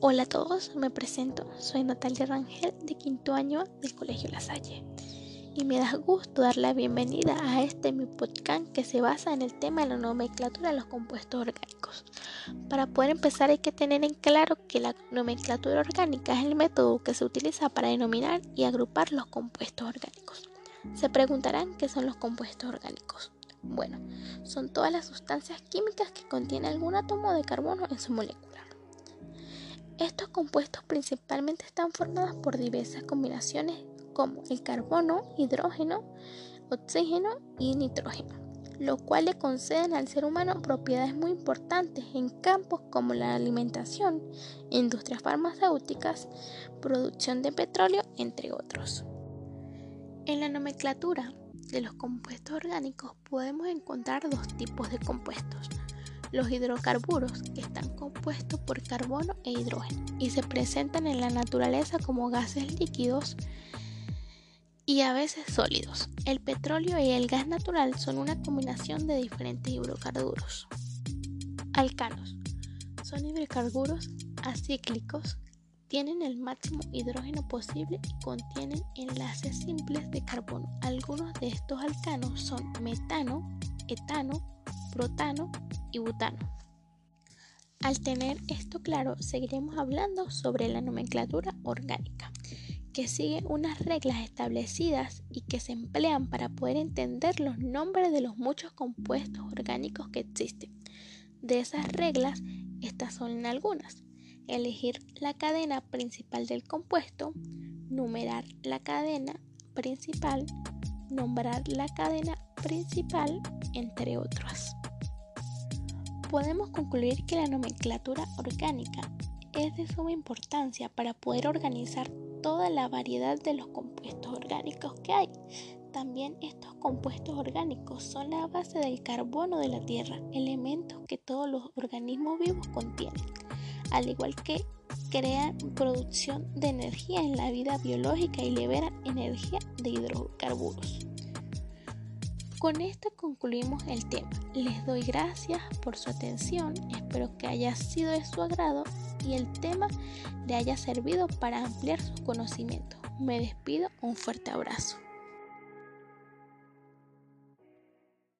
Hola a todos, me presento, soy Natalia Rangel de quinto año del Colegio La Salle y me da gusto dar la bienvenida a este mi podcast que se basa en el tema de la nomenclatura de los compuestos orgánicos. Para poder empezar hay que tener en claro que la nomenclatura orgánica es el método que se utiliza para denominar y agrupar los compuestos orgánicos. Se preguntarán qué son los compuestos orgánicos. Bueno, son todas las sustancias químicas que contienen algún átomo de carbono en su molécula. Estos compuestos principalmente están formados por diversas combinaciones como el carbono, hidrógeno, oxígeno y nitrógeno, lo cual le conceden al ser humano propiedades muy importantes en campos como la alimentación, industrias farmacéuticas, producción de petróleo, entre otros. En la nomenclatura de los compuestos orgánicos podemos encontrar dos tipos de compuestos los hidrocarburos, están compuestos por carbono e hidrógeno y se presentan en la naturaleza como gases líquidos y a veces sólidos. El petróleo y el gas natural son una combinación de diferentes hidrocarburos. Alcanos son hidrocarburos acíclicos, tienen el máximo hidrógeno posible y contienen enlaces simples de carbono. Algunos de estos alcanos son metano, etano, protano y butano. Al tener esto claro, seguiremos hablando sobre la nomenclatura orgánica, que sigue unas reglas establecidas y que se emplean para poder entender los nombres de los muchos compuestos orgánicos que existen. De esas reglas, estas son algunas. Elegir la cadena principal del compuesto, numerar la cadena principal, nombrar la cadena principal, entre otras podemos concluir que la nomenclatura orgánica es de suma importancia para poder organizar toda la variedad de los compuestos orgánicos que hay. También estos compuestos orgánicos son la base del carbono de la Tierra, elementos que todos los organismos vivos contienen, al igual que crean producción de energía en la vida biológica y liberan energía de hidrocarburos. Con esto concluimos el tema. Les doy gracias por su atención, espero que haya sido de su agrado y el tema le haya servido para ampliar sus conocimientos. Me despido, un fuerte abrazo.